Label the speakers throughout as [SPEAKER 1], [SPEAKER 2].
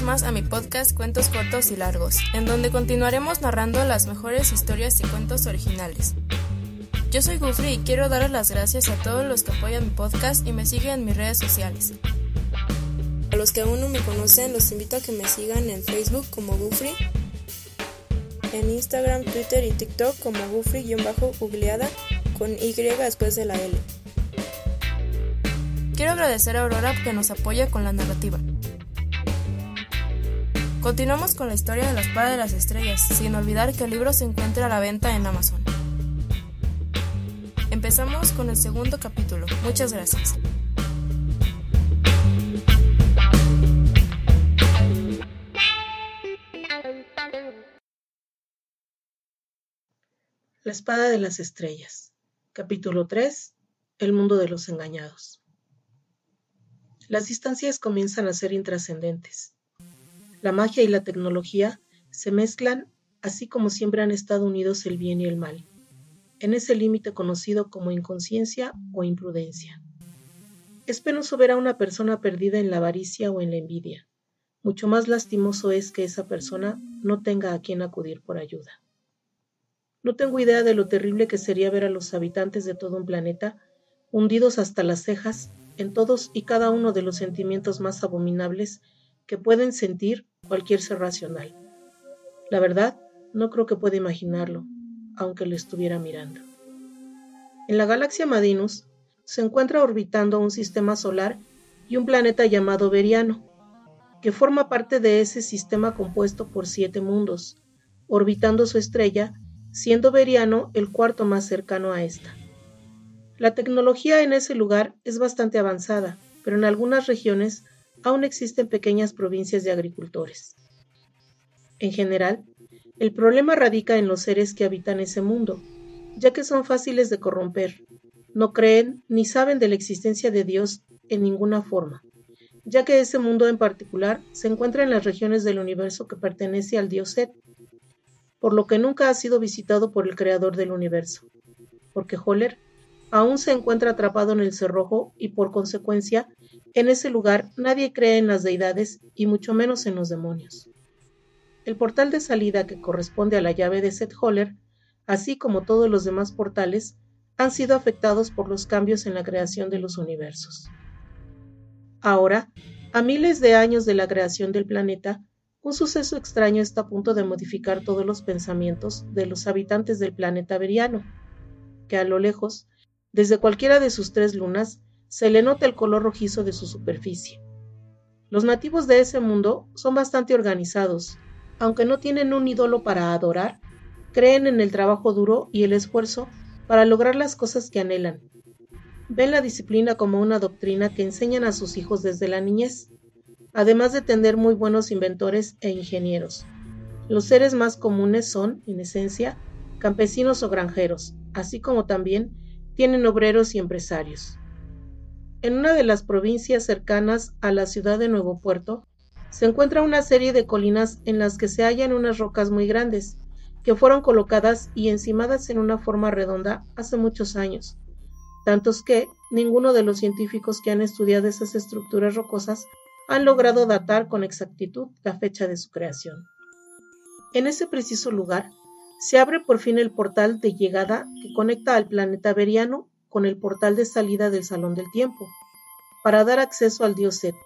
[SPEAKER 1] más a mi podcast Cuentos Cortos y Largos, en donde continuaremos narrando las mejores historias y cuentos originales. Yo soy Gufri y quiero dar las gracias a todos los que apoyan mi podcast y me siguen en mis redes sociales. A los que aún no me conocen, los invito a que me sigan en Facebook como Gufri, en Instagram, Twitter y TikTok como Gufri-googleada con Y después de la L. Quiero agradecer a Aurora que nos apoya con la narrativa. Continuamos con la historia de la espada de las estrellas, sin olvidar que el libro se encuentra a la venta en Amazon. Empezamos con el segundo capítulo. Muchas gracias.
[SPEAKER 2] La espada de las estrellas. Capítulo 3. El mundo de los engañados. Las distancias comienzan a ser intrascendentes. La magia y la tecnología se mezclan así como siempre han estado unidos el bien y el mal, en ese límite conocido como inconsciencia o imprudencia. Es penoso ver a una persona perdida en la avaricia o en la envidia. Mucho más lastimoso es que esa persona no tenga a quien acudir por ayuda. No tengo idea de lo terrible que sería ver a los habitantes de todo un planeta hundidos hasta las cejas en todos y cada uno de los sentimientos más abominables que pueden sentir cualquier ser racional. La verdad, no creo que pueda imaginarlo, aunque lo estuviera mirando. En la galaxia Madinus se encuentra orbitando un sistema solar y un planeta llamado Veriano, que forma parte de ese sistema compuesto por siete mundos, orbitando su estrella, siendo Veriano el cuarto más cercano a esta. La tecnología en ese lugar es bastante avanzada, pero en algunas regiones aún existen pequeñas provincias de agricultores. En general, el problema radica en los seres que habitan ese mundo, ya que son fáciles de corromper, no creen ni saben de la existencia de Dios en ninguna forma, ya que ese mundo en particular se encuentra en las regiones del universo que pertenece al dios Set, por lo que nunca ha sido visitado por el creador del universo, porque Holler aún se encuentra atrapado en el cerrojo y por consecuencia en ese lugar nadie cree en las deidades y mucho menos en los demonios. El portal de salida que corresponde a la llave de Seth Holler, así como todos los demás portales, han sido afectados por los cambios en la creación de los universos. Ahora, a miles de años de la creación del planeta, un suceso extraño está a punto de modificar todos los pensamientos de los habitantes del planeta Veriano, que a lo lejos, desde cualquiera de sus tres lunas, se le nota el color rojizo de su superficie. Los nativos de ese mundo son bastante organizados, aunque no tienen un ídolo para adorar, creen en el trabajo duro y el esfuerzo para lograr las cosas que anhelan. Ven la disciplina como una doctrina que enseñan a sus hijos desde la niñez, además de tener muy buenos inventores e ingenieros. Los seres más comunes son, en esencia, campesinos o granjeros, así como también tienen obreros y empresarios. En una de las provincias cercanas a la ciudad de Nuevo Puerto, se encuentra una serie de colinas en las que se hallan unas rocas muy grandes, que fueron colocadas y encimadas en una forma redonda hace muchos años, tantos que ninguno de los científicos que han estudiado esas estructuras rocosas han logrado datar con exactitud la fecha de su creación. En ese preciso lugar se abre por fin el portal de llegada que conecta al planeta Veriano con el portal de salida del Salón del Tiempo, para dar acceso al dios Set,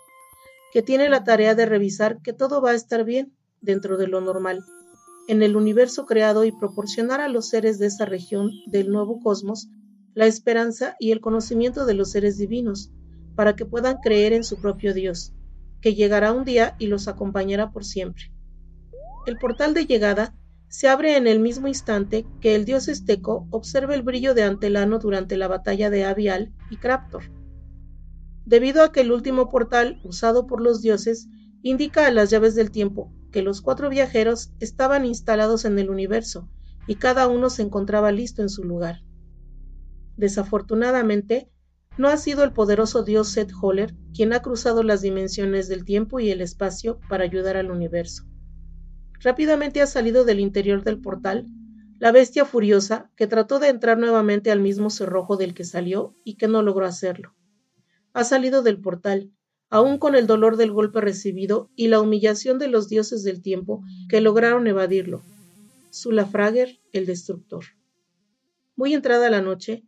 [SPEAKER 2] que tiene la tarea de revisar que todo va a estar bien dentro de lo normal, en el universo creado y proporcionar a los seres de esa región del nuevo cosmos la esperanza y el conocimiento de los seres divinos, para que puedan creer en su propio Dios, que llegará un día y los acompañará por siempre. El portal de llegada se abre en el mismo instante que el dios esteco observa el brillo de Antelano durante la batalla de Avial y Craptor. Debido a que el último portal usado por los dioses indica a las llaves del tiempo que los cuatro viajeros estaban instalados en el universo y cada uno se encontraba listo en su lugar. Desafortunadamente, no ha sido el poderoso dios Seth Holler quien ha cruzado las dimensiones del tiempo y el espacio para ayudar al universo. Rápidamente ha salido del interior del portal la bestia furiosa que trató de entrar nuevamente al mismo cerrojo del que salió y que no logró hacerlo. Ha salido del portal, aun con el dolor del golpe recibido y la humillación de los dioses del tiempo que lograron evadirlo. Sulafrager, el destructor. Muy entrada la noche,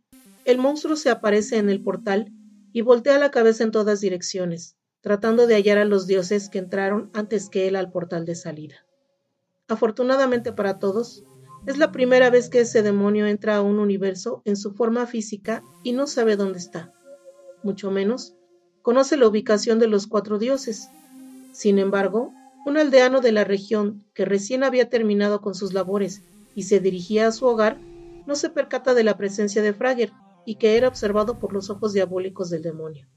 [SPEAKER 2] el monstruo se aparece en el portal y voltea la cabeza en todas direcciones, tratando de hallar a los dioses que entraron antes que él al portal de salida. Afortunadamente para todos, es la primera vez que ese demonio entra a un universo en su forma física y no sabe dónde está. Mucho menos, conoce la ubicación de los cuatro dioses. Sin embargo, un aldeano de la región que recién había terminado con sus labores y se dirigía a su hogar, no se percata de la presencia de Frager y que era observado por los ojos diabólicos del demonio.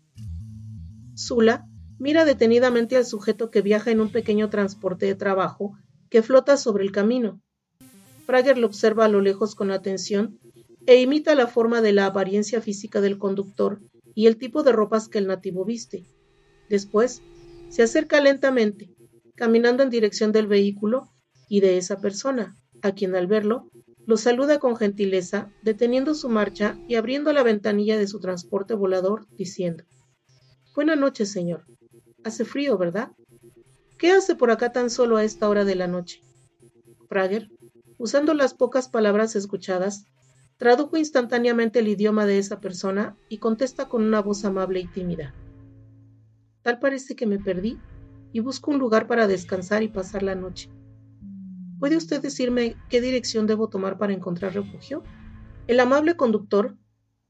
[SPEAKER 2] Zula mira detenidamente al sujeto que viaja en un pequeño transporte de trabajo que flota sobre el camino. Frager lo observa a lo lejos con atención e imita la forma de la apariencia física del conductor y el tipo de ropas que el nativo viste. Después, se acerca lentamente, caminando en dirección del vehículo y de esa persona, a quien al verlo, lo saluda con gentileza, deteniendo su marcha y abriendo la ventanilla de su transporte volador, diciendo Buenas noches, señor. Hace frío, ¿verdad? ¿Qué hace por acá tan solo a esta hora de la noche? Prager, usando las pocas palabras escuchadas, tradujo instantáneamente el idioma de esa persona y contesta con una voz amable y tímida. Tal parece que me perdí y busco un lugar para descansar y pasar la noche. ¿Puede usted decirme qué dirección debo tomar para encontrar refugio? El amable conductor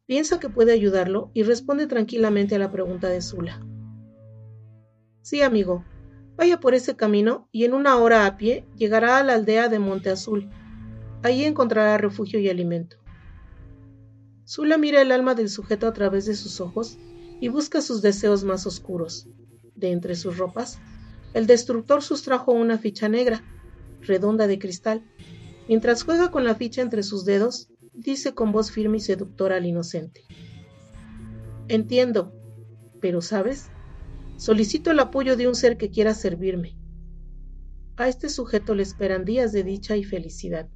[SPEAKER 2] piensa que puede ayudarlo y responde tranquilamente a la pregunta de Zula. Sí, amigo, vaya por ese camino y en una hora a pie llegará a la aldea de Monte Azul. Allí encontrará refugio y alimento. Zula mira el alma del sujeto a través de sus ojos y busca sus deseos más oscuros. De entre sus ropas, el destructor sustrajo una ficha negra redonda de cristal. Mientras juega con la ficha entre sus dedos, dice con voz firme y seductora al inocente. Entiendo, pero ¿sabes? Solicito el apoyo de un ser que quiera servirme. A este sujeto le esperan días de dicha y felicidad.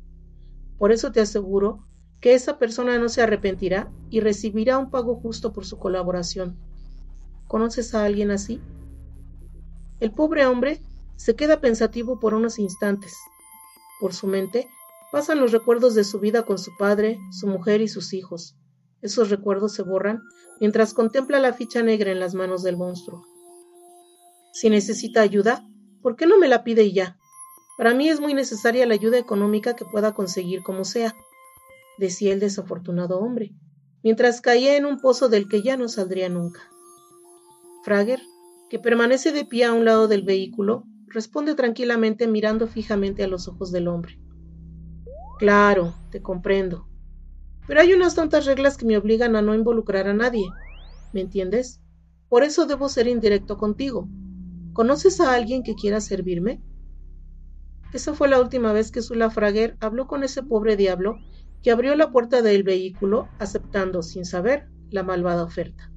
[SPEAKER 2] Por eso te aseguro que esa persona no se arrepentirá y recibirá un pago justo por su colaboración. ¿Conoces a alguien así? El pobre hombre se queda pensativo por unos instantes. Por su mente pasan los recuerdos de su vida con su padre, su mujer y sus hijos. Esos recuerdos se borran mientras contempla la ficha negra en las manos del monstruo. Si necesita ayuda, ¿por qué no me la pide y ya? Para mí es muy necesaria la ayuda económica que pueda conseguir como sea, decía el desafortunado hombre, mientras caía en un pozo del que ya no saldría nunca. Frager, que permanece de pie a un lado del vehículo, responde tranquilamente mirando fijamente a los ojos del hombre. Claro, te comprendo. Pero hay unas tantas reglas que me obligan a no involucrar a nadie. ¿Me entiendes? Por eso debo ser indirecto contigo. ¿Conoces a alguien que quiera servirme? Esa fue la última vez que Sula Frager habló con ese pobre diablo que abrió la puerta del vehículo aceptando, sin saber, la malvada oferta.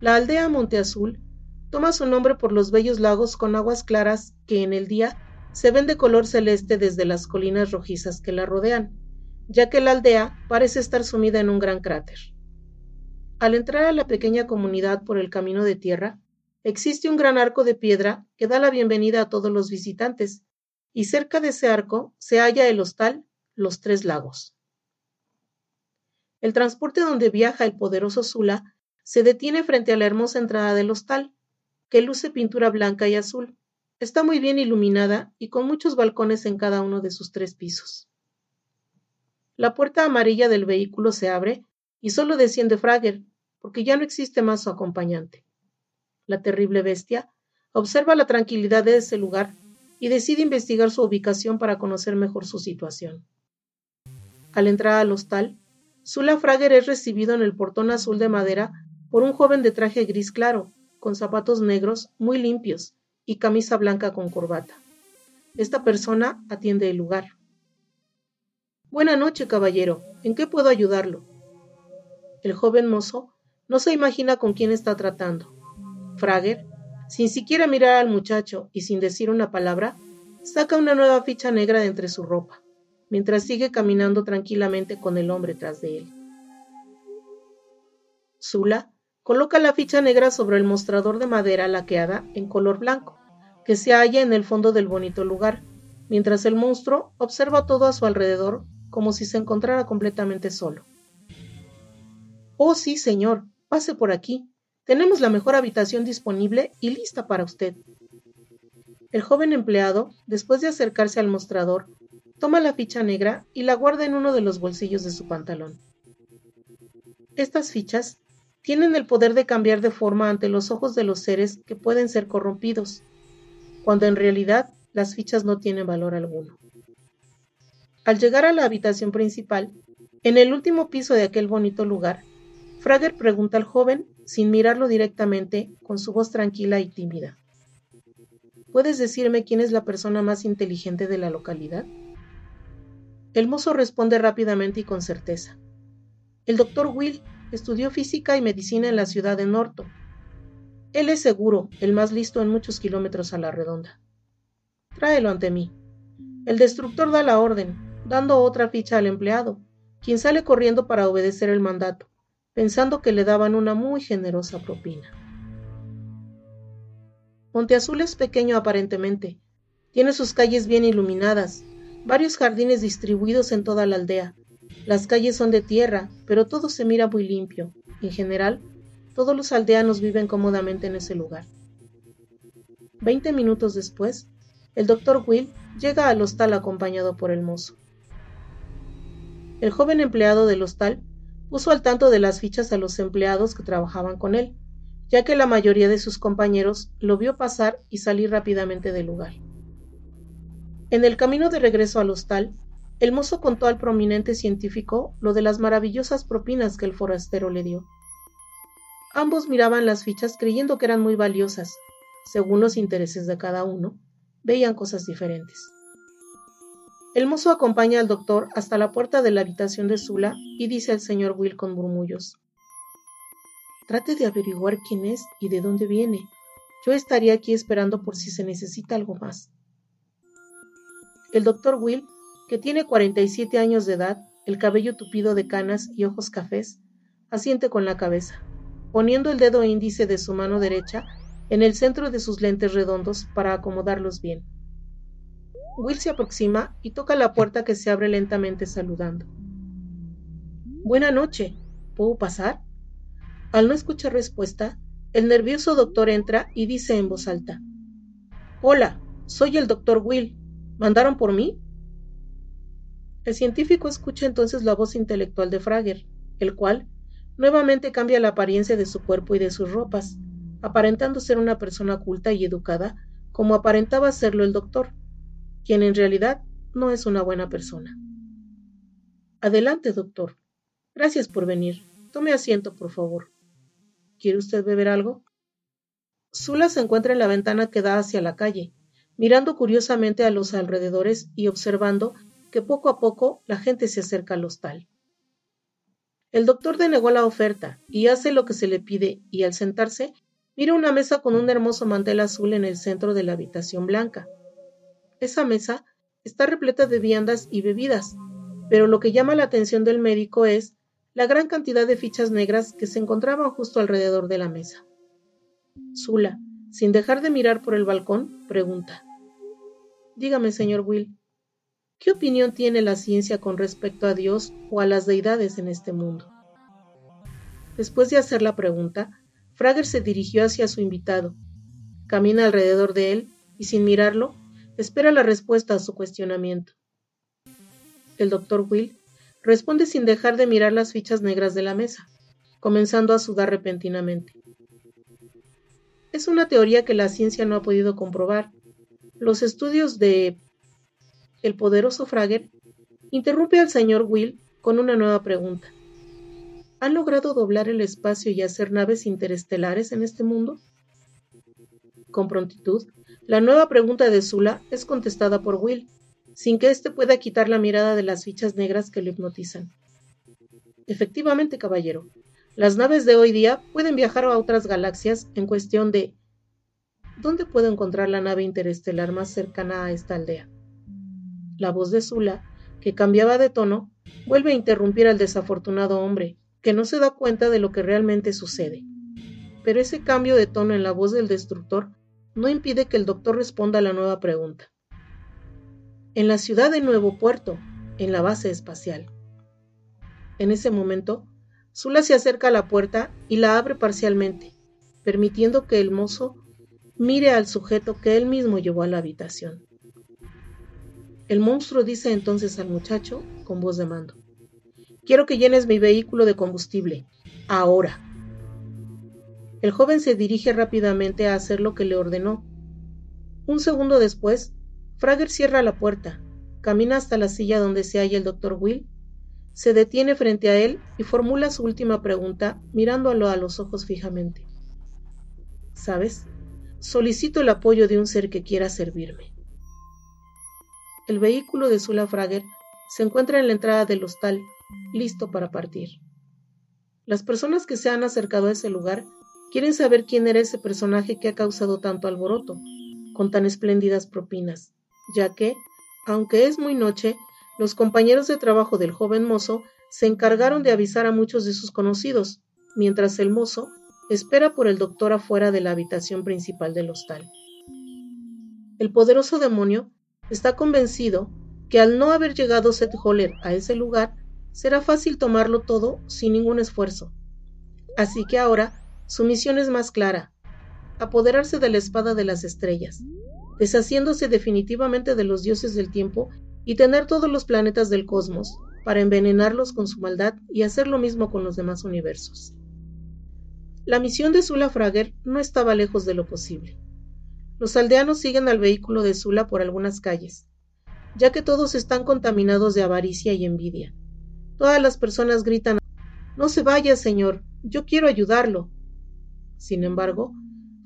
[SPEAKER 2] La aldea Monte Azul toma su nombre por los bellos lagos con aguas claras que en el día se ven de color celeste desde las colinas rojizas que la rodean, ya que la aldea parece estar sumida en un gran cráter. Al entrar a la pequeña comunidad por el camino de tierra, existe un gran arco de piedra que da la bienvenida a todos los visitantes, y cerca de ese arco se halla el hostal Los Tres Lagos. El transporte donde viaja el poderoso Sula se detiene frente a la hermosa entrada del hostal, que luce pintura blanca y azul. Está muy bien iluminada y con muchos balcones en cada uno de sus tres pisos. La puerta amarilla del vehículo se abre y solo desciende Frager, porque ya no existe más su acompañante. La terrible bestia observa la tranquilidad de ese lugar y decide investigar su ubicación para conocer mejor su situación. Al entrar al hostal, Sula Frager es recibido en el portón azul de madera por un joven de traje gris claro, con zapatos negros muy limpios y camisa blanca con corbata. Esta persona atiende el lugar. Buena noche, caballero. ¿En qué puedo ayudarlo? El joven mozo no se imagina con quién está tratando. Frager, sin siquiera mirar al muchacho y sin decir una palabra, saca una nueva ficha negra de entre su ropa, mientras sigue caminando tranquilamente con el hombre tras de él. Zula Coloca la ficha negra sobre el mostrador de madera laqueada en color blanco, que se halla en el fondo del bonito lugar, mientras el monstruo observa todo a su alrededor como si se encontrara completamente solo. Oh, sí, señor, pase por aquí. Tenemos la mejor habitación disponible y lista para usted. El joven empleado, después de acercarse al mostrador, toma la ficha negra y la guarda en uno de los bolsillos de su pantalón. Estas fichas tienen el poder de cambiar de forma ante los ojos de los seres que pueden ser corrompidos, cuando en realidad las fichas no tienen valor alguno. Al llegar a la habitación principal, en el último piso de aquel bonito lugar, Frager pregunta al joven, sin mirarlo directamente, con su voz tranquila y tímida. ¿Puedes decirme quién es la persona más inteligente de la localidad? El mozo responde rápidamente y con certeza. El doctor Will estudió física y medicina en la ciudad de Norton. Él es seguro el más listo en muchos kilómetros a la redonda. Tráelo ante mí. El destructor da la orden, dando otra ficha al empleado, quien sale corriendo para obedecer el mandato, pensando que le daban una muy generosa propina. Monteazul es pequeño aparentemente. Tiene sus calles bien iluminadas, varios jardines distribuidos en toda la aldea, las calles son de tierra, pero todo se mira muy limpio. En general, todos los aldeanos viven cómodamente en ese lugar. Veinte minutos después, el doctor Will llega al hostal acompañado por el mozo. El joven empleado del hostal puso al tanto de las fichas a los empleados que trabajaban con él, ya que la mayoría de sus compañeros lo vio pasar y salir rápidamente del lugar. En el camino de regreso al hostal, el mozo contó al prominente científico lo de las maravillosas propinas que el forastero le dio. Ambos miraban las fichas creyendo que eran muy valiosas. Según los intereses de cada uno, veían cosas diferentes. El mozo acompaña al doctor hasta la puerta de la habitación de Sula y dice al señor Will con murmullos. Trate de averiguar quién es y de dónde viene. Yo estaría aquí esperando por si se necesita algo más. El doctor Will que tiene 47 años de edad, el cabello tupido de canas y ojos cafés, asiente con la cabeza, poniendo el dedo índice de su mano derecha en el centro de sus lentes redondos para acomodarlos bien. Will se aproxima y toca la puerta que se abre lentamente saludando. Buena noche. ¿Puedo pasar? Al no escuchar respuesta, el nervioso doctor entra y dice en voz alta. Hola, soy el doctor Will. ¿Mandaron por mí? El científico escucha entonces la voz intelectual de Frager, el cual nuevamente cambia la apariencia de su cuerpo y de sus ropas, aparentando ser una persona culta y educada, como aparentaba serlo el doctor, quien en realidad no es una buena persona. Adelante, doctor. Gracias por venir. Tome asiento, por favor. ¿Quiere usted beber algo? Zula se encuentra en la ventana que da hacia la calle, mirando curiosamente a los alrededores y observando que poco a poco la gente se acerca al hostal. El doctor denegó la oferta y hace lo que se le pide y al sentarse mira una mesa con un hermoso mantel azul en el centro de la habitación blanca. Esa mesa está repleta de viandas y bebidas, pero lo que llama la atención del médico es la gran cantidad de fichas negras que se encontraban justo alrededor de la mesa. Zula, sin dejar de mirar por el balcón, pregunta. Dígame, señor Will, ¿Qué opinión tiene la ciencia con respecto a Dios o a las deidades en este mundo? Después de hacer la pregunta, Frager se dirigió hacia su invitado, camina alrededor de él y sin mirarlo, espera la respuesta a su cuestionamiento. El doctor Will responde sin dejar de mirar las fichas negras de la mesa, comenzando a sudar repentinamente. Es una teoría que la ciencia no ha podido comprobar. Los estudios de el poderoso Frager interrumpe al señor Will con una nueva pregunta. ¿Han logrado doblar el espacio y hacer naves interestelares en este mundo? Con prontitud, la nueva pregunta de Zula es contestada por Will, sin que éste pueda quitar la mirada de las fichas negras que le hipnotizan. Efectivamente, caballero, las naves de hoy día pueden viajar a otras galaxias en cuestión de ¿Dónde puedo encontrar la nave interestelar más cercana a esta aldea? la voz de Zula, que cambiaba de tono, vuelve a interrumpir al desafortunado hombre, que no se da cuenta de lo que realmente sucede. pero ese cambio de tono en la voz del destructor no impide que el doctor responda a la nueva pregunta. En la ciudad de Nuevo Puerto, en la base espacial. En ese momento, Zula se acerca a la puerta y la abre parcialmente, permitiendo que el mozo mire al sujeto que él mismo llevó a la habitación. El monstruo dice entonces al muchacho con voz de mando, Quiero que llenes mi vehículo de combustible, ahora. El joven se dirige rápidamente a hacer lo que le ordenó. Un segundo después, Frager cierra la puerta, camina hasta la silla donde se halla el doctor Will, se detiene frente a él y formula su última pregunta mirándolo a los ojos fijamente. ¿Sabes? Solicito el apoyo de un ser que quiera servirme. El vehículo de Sula Frager se encuentra en la entrada del hostal, listo para partir. Las personas que se han acercado a ese lugar quieren saber quién era ese personaje que ha causado tanto alboroto, con tan espléndidas propinas, ya que, aunque es muy noche, los compañeros de trabajo del joven mozo se encargaron de avisar a muchos de sus conocidos, mientras el mozo espera por el doctor afuera de la habitación principal del hostal. El poderoso demonio está convencido que al no haber llegado Seth Holler a ese lugar, será fácil tomarlo todo sin ningún esfuerzo. Así que ahora su misión es más clara, apoderarse de la espada de las estrellas, deshaciéndose definitivamente de los dioses del tiempo y tener todos los planetas del cosmos para envenenarlos con su maldad y hacer lo mismo con los demás universos. La misión de Sula Frager no estaba lejos de lo posible. Los aldeanos siguen al vehículo de Sula por algunas calles, ya que todos están contaminados de avaricia y envidia. Todas las personas gritan No se vaya, señor, yo quiero ayudarlo. Sin embargo,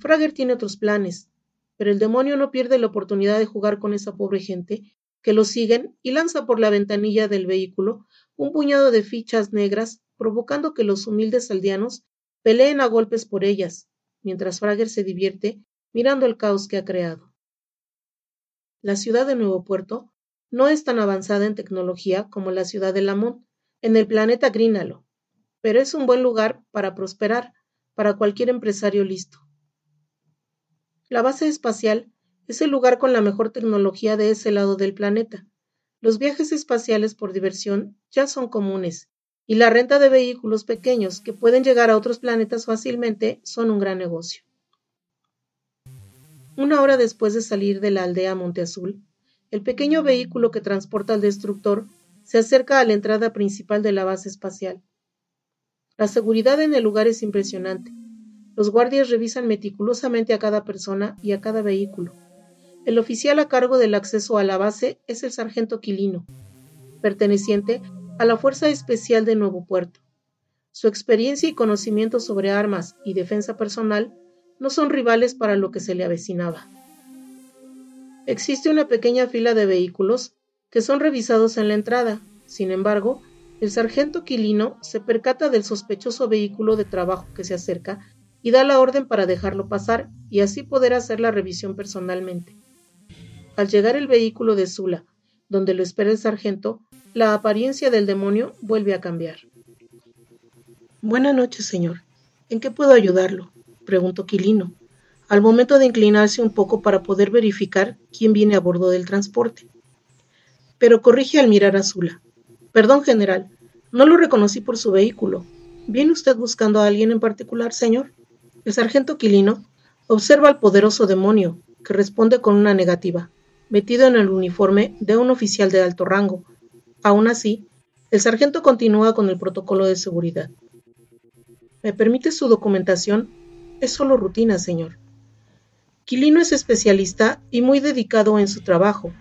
[SPEAKER 2] Frager tiene otros planes, pero el demonio no pierde la oportunidad de jugar con esa pobre gente que lo siguen y lanza por la ventanilla del vehículo un puñado de fichas negras, provocando que los humildes aldeanos peleen a golpes por ellas, mientras Frager se divierte mirando el caos que ha creado. La ciudad de Nuevo Puerto no es tan avanzada en tecnología como la ciudad de Lamont, en el planeta Grínalo, pero es un buen lugar para prosperar para cualquier empresario listo. La base espacial es el lugar con la mejor tecnología de ese lado del planeta. Los viajes espaciales por diversión ya son comunes y la renta de vehículos pequeños que pueden llegar a otros planetas fácilmente son un gran negocio. Una hora después de salir de la aldea Monte Azul, el pequeño vehículo que transporta al destructor se acerca a la entrada principal de la base espacial. La seguridad en el lugar es impresionante. Los guardias revisan meticulosamente a cada persona y a cada vehículo. El oficial a cargo del acceso a la base es el sargento Quilino, perteneciente a la Fuerza Especial de Nuevo Puerto. Su experiencia y conocimiento sobre armas y defensa personal no son rivales para lo que se le avecinaba. Existe una pequeña fila de vehículos que son revisados en la entrada. Sin embargo, el sargento Quilino se percata del sospechoso vehículo de trabajo que se acerca y da la orden para dejarlo pasar y así poder hacer la revisión personalmente. Al llegar el vehículo de Zula, donde lo espera el sargento, la apariencia del demonio vuelve a cambiar. Buenas noches, señor. ¿En qué puedo ayudarlo? preguntó Quilino, al momento de inclinarse un poco para poder verificar quién viene a bordo del transporte. Pero corrige al mirar a Zula. Perdón, general, no lo reconocí por su vehículo. ¿Viene usted buscando a alguien en particular, señor? El sargento Quilino observa al poderoso demonio, que responde con una negativa, metido en el uniforme de un oficial de alto rango. Aún así, el sargento continúa con el protocolo de seguridad. ¿Me permite su documentación? Es solo rutina, señor. Quilino es especialista y muy dedicado en su trabajo.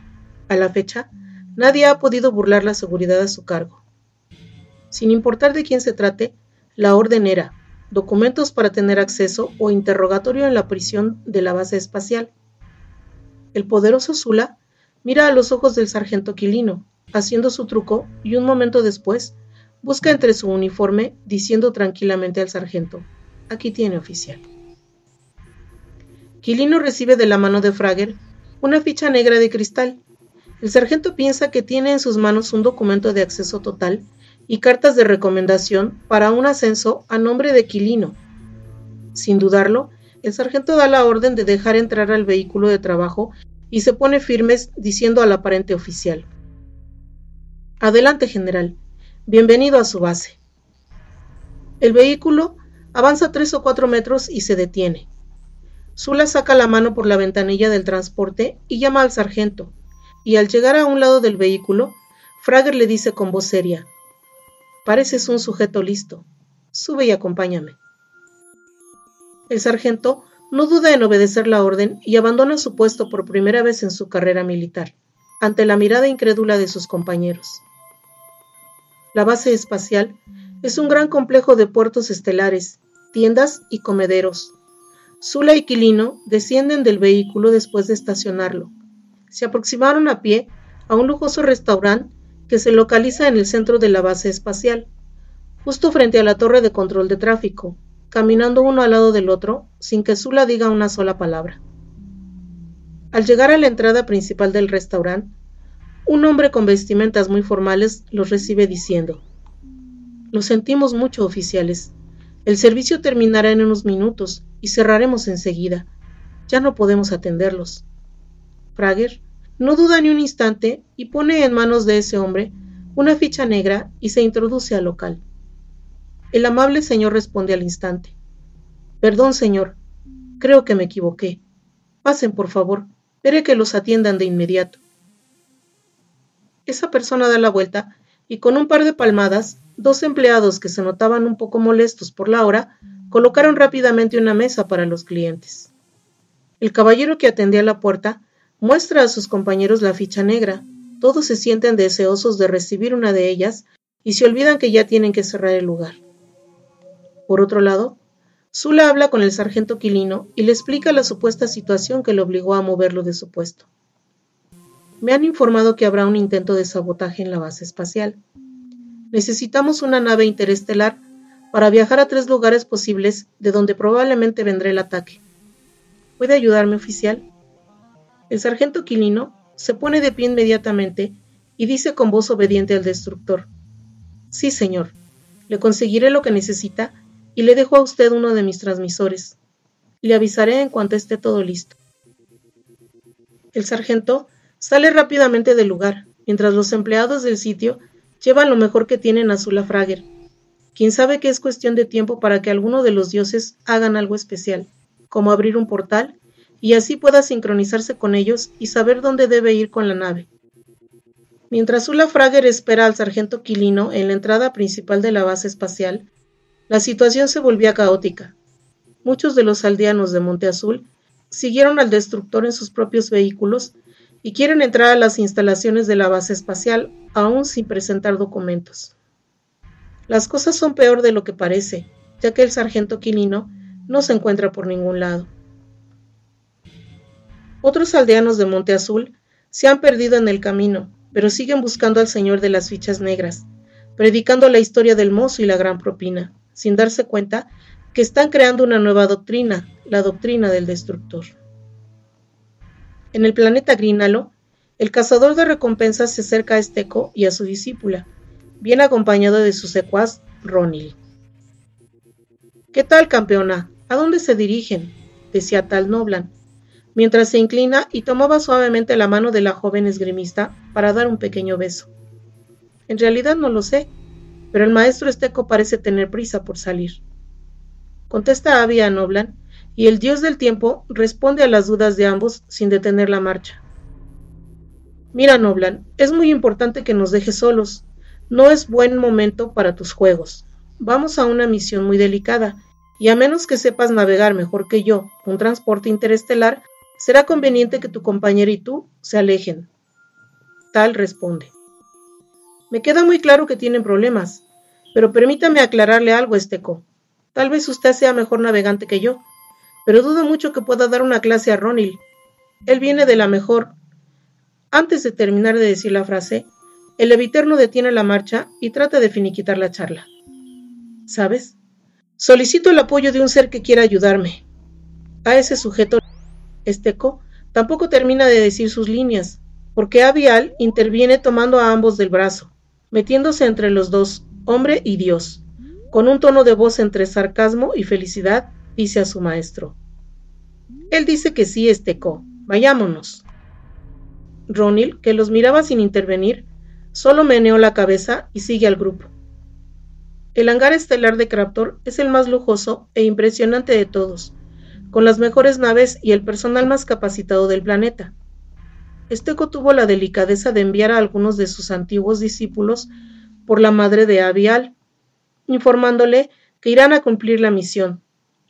[SPEAKER 2] A la fecha, Nadie ha podido burlar la seguridad a su cargo. Sin importar de quién se trate, la orden era documentos para tener acceso o interrogatorio en la prisión de la base espacial. El poderoso Zula mira a los ojos del sargento Quilino, haciendo su truco, y un momento después busca entre su uniforme, diciendo tranquilamente al sargento, aquí tiene oficial. Quilino recibe de la mano de Frager una ficha negra de cristal el sargento piensa que tiene en sus manos un documento de acceso total y cartas de recomendación para un ascenso a nombre de Quilino. Sin dudarlo, el sargento da la orden de dejar entrar al vehículo de trabajo y se pone firmes diciendo al aparente oficial. Adelante, general. Bienvenido a su base. El vehículo avanza tres o cuatro metros y se detiene. Zula saca la mano por la ventanilla del transporte y llama al sargento, y al llegar a un lado del vehículo, Frager le dice con voz seria, Pareces un sujeto listo. Sube y acompáñame. El sargento no duda en obedecer la orden y abandona su puesto por primera vez en su carrera militar, ante la mirada incrédula de sus compañeros. La base espacial es un gran complejo de puertos estelares, tiendas y comederos. Zula y Quilino descienden del vehículo después de estacionarlo. Se aproximaron a pie a un lujoso restaurante que se localiza en el centro de la base espacial, justo frente a la torre de control de tráfico, caminando uno al lado del otro sin que Zula diga una sola palabra. Al llegar a la entrada principal del restaurante, un hombre con vestimentas muy formales los recibe diciendo, Lo sentimos mucho, oficiales. El servicio terminará en unos minutos y cerraremos enseguida. Ya no podemos atenderlos. Prager no duda ni un instante y pone en manos de ese hombre una ficha negra y se introduce al local. El amable señor responde al instante. Perdón, señor. Creo que me equivoqué. Pasen, por favor. Veré que los atiendan de inmediato. Esa persona da la vuelta y con un par de palmadas, dos empleados que se notaban un poco molestos por la hora, colocaron rápidamente una mesa para los clientes. El caballero que atendía la puerta muestra a sus compañeros la ficha negra. Todos se sienten deseosos de recibir una de ellas y se olvidan que ya tienen que cerrar el lugar. Por otro lado, Zula habla con el sargento Quilino y le explica la supuesta situación que le obligó a moverlo de su puesto. Me han informado que habrá un intento de sabotaje en la base espacial. Necesitamos una nave interestelar para viajar a tres lugares posibles de donde probablemente vendrá el ataque. ¿Puede ayudarme, oficial? El sargento Quilino se pone de pie inmediatamente y dice con voz obediente al destructor. Sí, señor. Le conseguiré lo que necesita y le dejo a usted uno de mis transmisores. Le avisaré en cuanto esté todo listo. El sargento sale rápidamente del lugar, mientras los empleados del sitio llevan lo mejor que tienen a Zula Frager. Quien sabe que es cuestión de tiempo para que alguno de los dioses hagan algo especial, como abrir un portal, y así pueda sincronizarse con ellos y saber dónde debe ir con la nave. Mientras Zula Frager espera al sargento Quilino en la entrada principal de la base espacial, la situación se volvía caótica. Muchos de los aldeanos de Monte Azul siguieron al destructor en sus propios vehículos y quieren entrar a las instalaciones de la base espacial aún sin presentar documentos. Las cosas son peor de lo que parece, ya que el sargento Quilino no se encuentra por ningún lado. Otros aldeanos de Monte Azul se han perdido en el camino, pero siguen buscando al señor de las fichas negras, predicando la historia del mozo y la gran propina sin darse cuenta que están creando una nueva doctrina, la doctrina del destructor. En el planeta Grínalo, el cazador de recompensas se acerca a Esteco y a su discípula, bien acompañado de su secuaz Ronil. ¿Qué tal, campeona? ¿A dónde se dirigen? decía tal Noblan, mientras se inclina y tomaba suavemente la mano de la joven esgrimista para dar un pequeño beso. En realidad no lo sé, pero el maestro Esteco parece tener prisa por salir. Contesta Abby a Noblan, y el dios del tiempo responde a las dudas de ambos sin detener la marcha. Mira, Noblan, es muy importante que nos dejes solos. No es buen momento para tus juegos. Vamos a una misión muy delicada, y a menos que sepas navegar mejor que yo un transporte interestelar, será conveniente que tu compañero y tú se alejen. Tal responde. Me queda muy claro que tienen problemas, pero permítame aclararle algo, Esteco. Tal vez usted sea mejor navegante que yo, pero dudo mucho que pueda dar una clase a Ronil. Él viene de la mejor. Antes de terminar de decir la frase, el Eviterno detiene la marcha y trata de finiquitar la charla. ¿Sabes? Solicito el apoyo de un ser que quiera ayudarme. A ese sujeto, Esteco, tampoco termina de decir sus líneas, porque Avial interviene tomando a ambos del brazo, metiéndose entre los dos hombre y Dios, con un tono de voz entre sarcasmo y felicidad, dice a su maestro. Él dice que sí, Esteco. Vayámonos. Ronil, que los miraba sin intervenir, solo meneó la cabeza y sigue al grupo. El hangar estelar de Craptor es el más lujoso e impresionante de todos, con las mejores naves y el personal más capacitado del planeta. Esteco tuvo la delicadeza de enviar a algunos de sus antiguos discípulos por la madre de Abial, informándole que irán a cumplir la misión,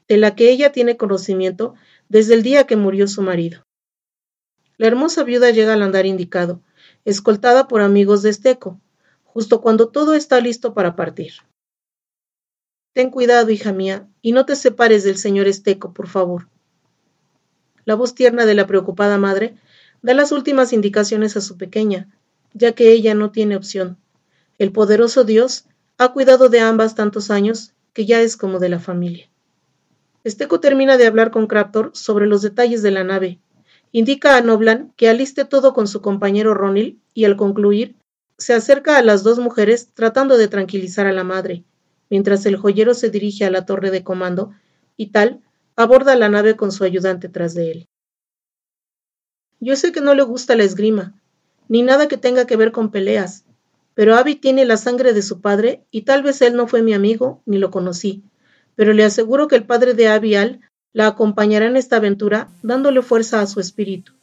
[SPEAKER 2] de la que ella tiene conocimiento desde el día que murió su marido. La hermosa viuda llega al andar indicado, escoltada por amigos de Esteco, justo cuando todo está listo para partir. Ten cuidado, hija mía, y no te separes del señor Esteco, por favor. La voz tierna de la preocupada madre da las últimas indicaciones a su pequeña, ya que ella no tiene opción. El poderoso Dios ha cuidado de ambas tantos años que ya es como de la familia. Esteco termina de hablar con Craptor sobre los detalles de la nave. Indica a Noblan que aliste todo con su compañero Ronil y al concluir se acerca a las dos mujeres tratando de tranquilizar a la madre, mientras el joyero se dirige a la torre de comando y tal aborda la nave con su ayudante tras de él. Yo sé que no le gusta la esgrima, ni nada que tenga que ver con peleas, pero Abby tiene la sangre de su padre y tal vez él no fue mi amigo ni lo conocí, pero le aseguro que el padre de Abial la acompañará en esta aventura dándole fuerza a su espíritu.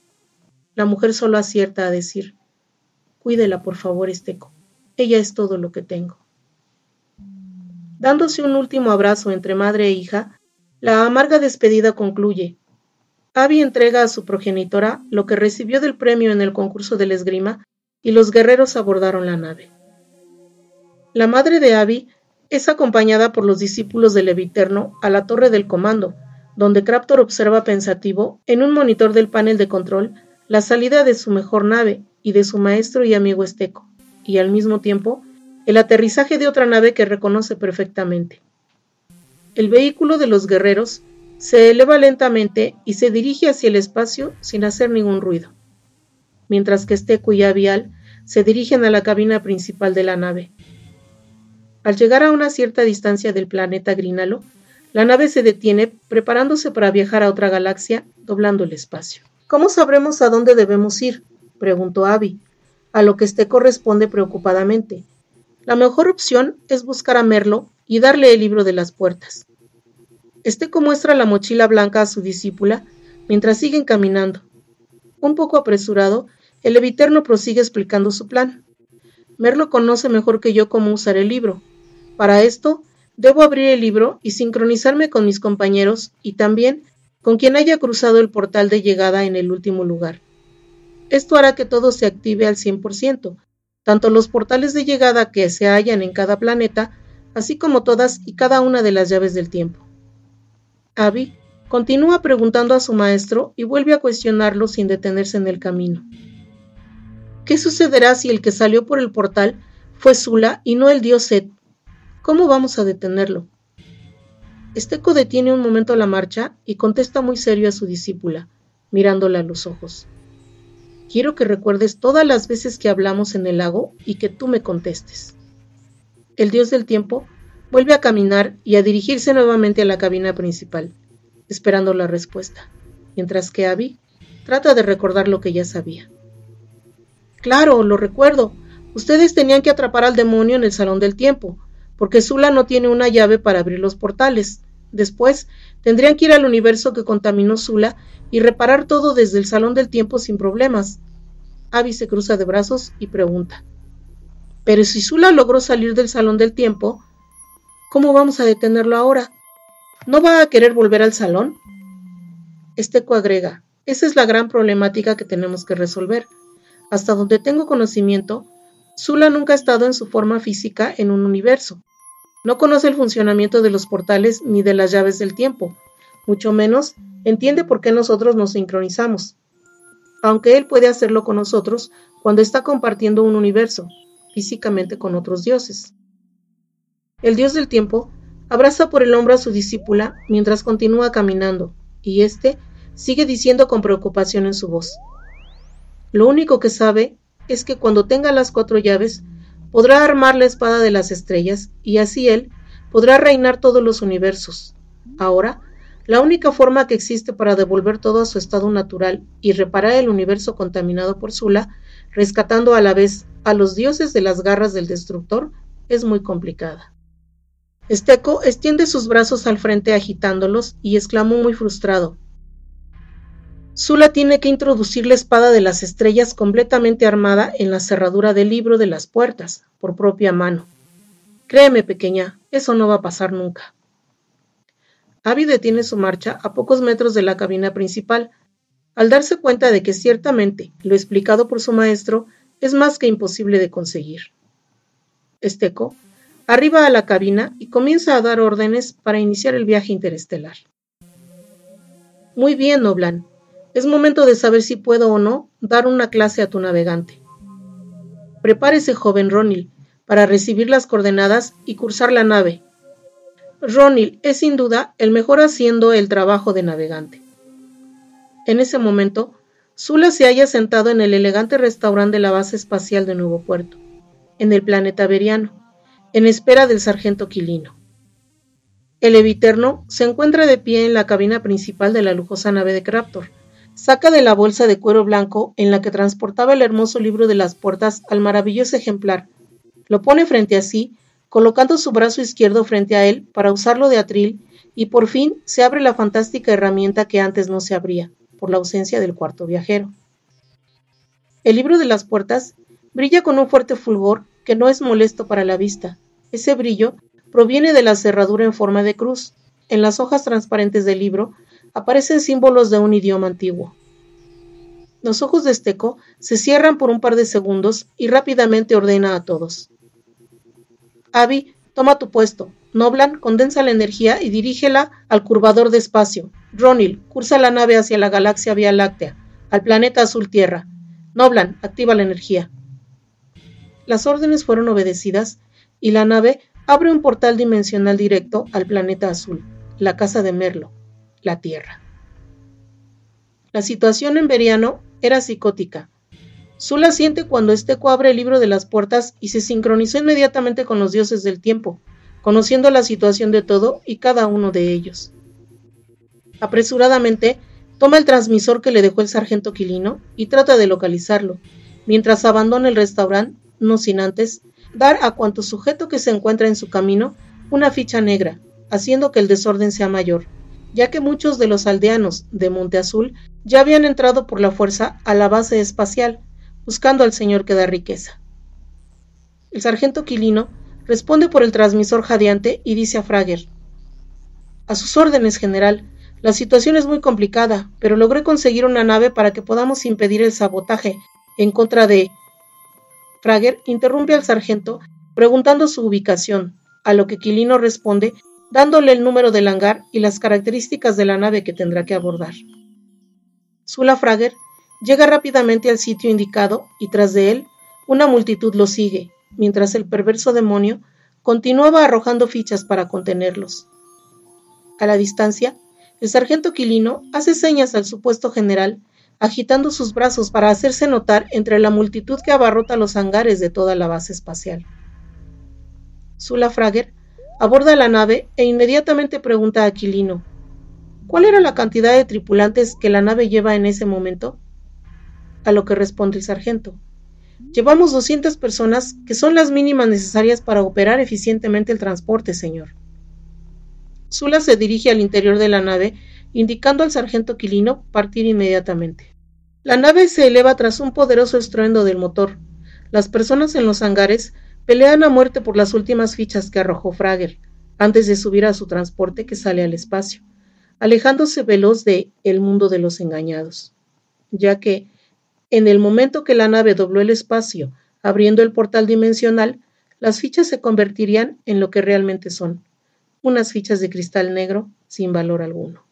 [SPEAKER 2] La mujer solo acierta a decir, Cuídela, por favor, Esteco. Ella es todo lo que tengo. Dándose un último abrazo entre madre e hija, la amarga despedida concluye. Abby entrega a su progenitora lo que recibió del premio en el concurso del esgrima y los guerreros abordaron la nave. La madre de Abby es acompañada por los discípulos del Eviterno a la torre del comando, donde Craptor observa pensativo en un monitor del panel de control la salida de su mejor nave y de su maestro y amigo Esteco, y al mismo tiempo el aterrizaje de otra nave que reconoce perfectamente. El vehículo de los guerreros se eleva lentamente y se dirige hacia el espacio sin hacer ningún ruido, mientras que Steco y Avial se dirigen a la cabina principal de la nave. Al llegar a una cierta distancia del planeta Grínalo, la nave se detiene preparándose para viajar a otra galaxia, doblando el espacio. ¿Cómo sabremos a dónde debemos ir? preguntó Abby, a lo que Steco responde preocupadamente. La mejor opción es buscar a Merlo y darle el libro de las puertas. Esteco muestra la mochila blanca a su discípula mientras siguen caminando. Un poco apresurado, el Eviterno prosigue explicando su plan. Merlo conoce mejor que yo cómo usar el libro. Para esto, debo abrir el libro y sincronizarme con mis compañeros y también con quien haya cruzado el portal de llegada en el último lugar. Esto hará que todo se active al 100%, tanto los portales de llegada que se hallan en cada planeta, así como todas y cada una de las llaves del tiempo. Abby continúa preguntando a su maestro y vuelve a cuestionarlo sin detenerse en el camino. ¿Qué sucederá si el que salió por el portal fue Sula y no el dios Set? ¿Cómo vamos a detenerlo? Esteco detiene un momento la marcha y contesta muy serio a su discípula, mirándola a los ojos. Quiero que recuerdes todas las veces que hablamos en el lago y que tú me contestes. El dios del tiempo vuelve a caminar y a dirigirse nuevamente a la cabina principal, esperando la respuesta, mientras que Abby trata de recordar lo que ya sabía. Claro, lo recuerdo. Ustedes tenían que atrapar al demonio en el salón del tiempo, porque Zula no tiene una llave para abrir los portales. Después, tendrían que ir al universo que contaminó Zula y reparar todo desde el salón del tiempo sin problemas. Abby se cruza de brazos y pregunta. Pero si Zula logró salir del salón del tiempo, ¿cómo vamos a detenerlo ahora? ¿No va a querer volver al salón? Esteco agrega, esa es la gran problemática que tenemos que resolver. Hasta donde tengo conocimiento, Zula nunca ha estado en su forma física en un universo. No conoce el funcionamiento de los portales ni de las llaves del tiempo, mucho menos entiende por qué nosotros nos sincronizamos, aunque Él puede hacerlo con nosotros cuando está compartiendo un universo, físicamente con otros dioses. El dios del tiempo abraza por el hombro a su discípula mientras continúa caminando, y éste sigue diciendo con preocupación en su voz. Lo único que sabe es que cuando tenga las cuatro llaves, podrá armar la espada de las estrellas, y así él podrá reinar todos los universos. Ahora la única forma que existe para devolver todo a su estado natural y reparar el universo contaminado por Zula, rescatando a la vez a los dioses de las garras del destructor, es muy complicada. Esteco extiende sus brazos al frente agitándolos y exclamó muy frustrado. Zula tiene que introducir la espada de las estrellas completamente armada en la cerradura del libro de las puertas, por propia mano. Créeme, pequeña, eso no va a pasar nunca. Abby detiene su marcha a pocos metros de la cabina principal, al darse cuenta de que ciertamente lo explicado por su maestro es más que imposible de conseguir. Esteco arriba a la cabina y comienza a dar órdenes para iniciar el viaje interestelar. Muy bien, Noblan. Es momento de saber si puedo o no dar una clase a tu navegante. Prepárese, joven Ronil, para recibir las coordenadas y cursar la nave, Ronil es sin duda el mejor haciendo el trabajo de navegante. En ese momento, Zula se halla sentado en el elegante restaurante de la base espacial de Nuevo Puerto, en el planeta Beriano, en espera del sargento Quilino. El Eviterno se encuentra de pie en la cabina principal de la lujosa nave de Craptor. Saca de la bolsa de cuero blanco en la que transportaba el hermoso libro de las puertas al maravilloso ejemplar. Lo pone frente a sí colocando su brazo izquierdo frente a él para usarlo de atril, y por fin se abre la fantástica herramienta que antes no se abría, por la ausencia del cuarto viajero. El libro de las puertas brilla con un fuerte fulgor que no es molesto para la vista. Ese brillo proviene de la cerradura en forma de cruz. En las hojas transparentes del libro aparecen símbolos de un idioma antiguo. Los ojos de Esteco se cierran por un par de segundos y rápidamente ordena a todos. Abby, toma tu puesto. Noblan, condensa la energía y dirígela al curvador de espacio. Ronil, cursa la nave hacia la galaxia Vía Láctea, al planeta azul Tierra. Noblan, activa la energía. Las órdenes fueron obedecidas y la nave abre un portal dimensional directo al planeta azul, la casa de Merlo, la Tierra. La situación en Veriano era psicótica. Zula siente cuando Esteco abre el libro de las puertas y se sincronizó inmediatamente con los dioses del tiempo, conociendo la situación de todo y cada uno de ellos. Apresuradamente, toma el transmisor que le dejó el sargento Quilino y trata de localizarlo, mientras abandona el restaurante, no sin antes dar a cuanto sujeto que se encuentra en su camino una ficha negra, haciendo que el desorden sea mayor, ya que muchos de los aldeanos de Monte Azul ya habían entrado por la fuerza a la base espacial, buscando al señor que da riqueza. El sargento Quilino responde por el transmisor jadeante y dice a Frager A sus órdenes, general. La situación es muy complicada, pero logré conseguir una nave para que podamos impedir el sabotaje en contra de. Frager interrumpe al sargento preguntando su ubicación, a lo que Quilino responde dándole el número del hangar y las características de la nave que tendrá que abordar. Sula Frager Llega rápidamente al sitio indicado y tras de él una multitud lo sigue, mientras el perverso demonio continuaba arrojando fichas para contenerlos. A la distancia, el sargento Quilino hace señas al supuesto general, agitando sus brazos para hacerse notar entre la multitud que abarrota los hangares de toda la base espacial. Sula Frager aborda la nave e inmediatamente pregunta a Quilino, ¿cuál era la cantidad de tripulantes que la nave lleva en ese momento? a lo que responde el sargento. Llevamos 200 personas, que son las mínimas necesarias para operar eficientemente el transporte, señor. Zula se dirige al interior de la nave, indicando al sargento Quilino partir inmediatamente. La nave se eleva tras un poderoso estruendo del motor. Las personas en los hangares pelean a muerte por las últimas fichas que arrojó Frager, antes de subir a su transporte que sale al espacio, alejándose veloz de el mundo de los engañados, ya que en el momento que la nave dobló el espacio, abriendo el portal dimensional, las fichas se convertirían en lo que realmente son, unas fichas de cristal negro sin valor alguno.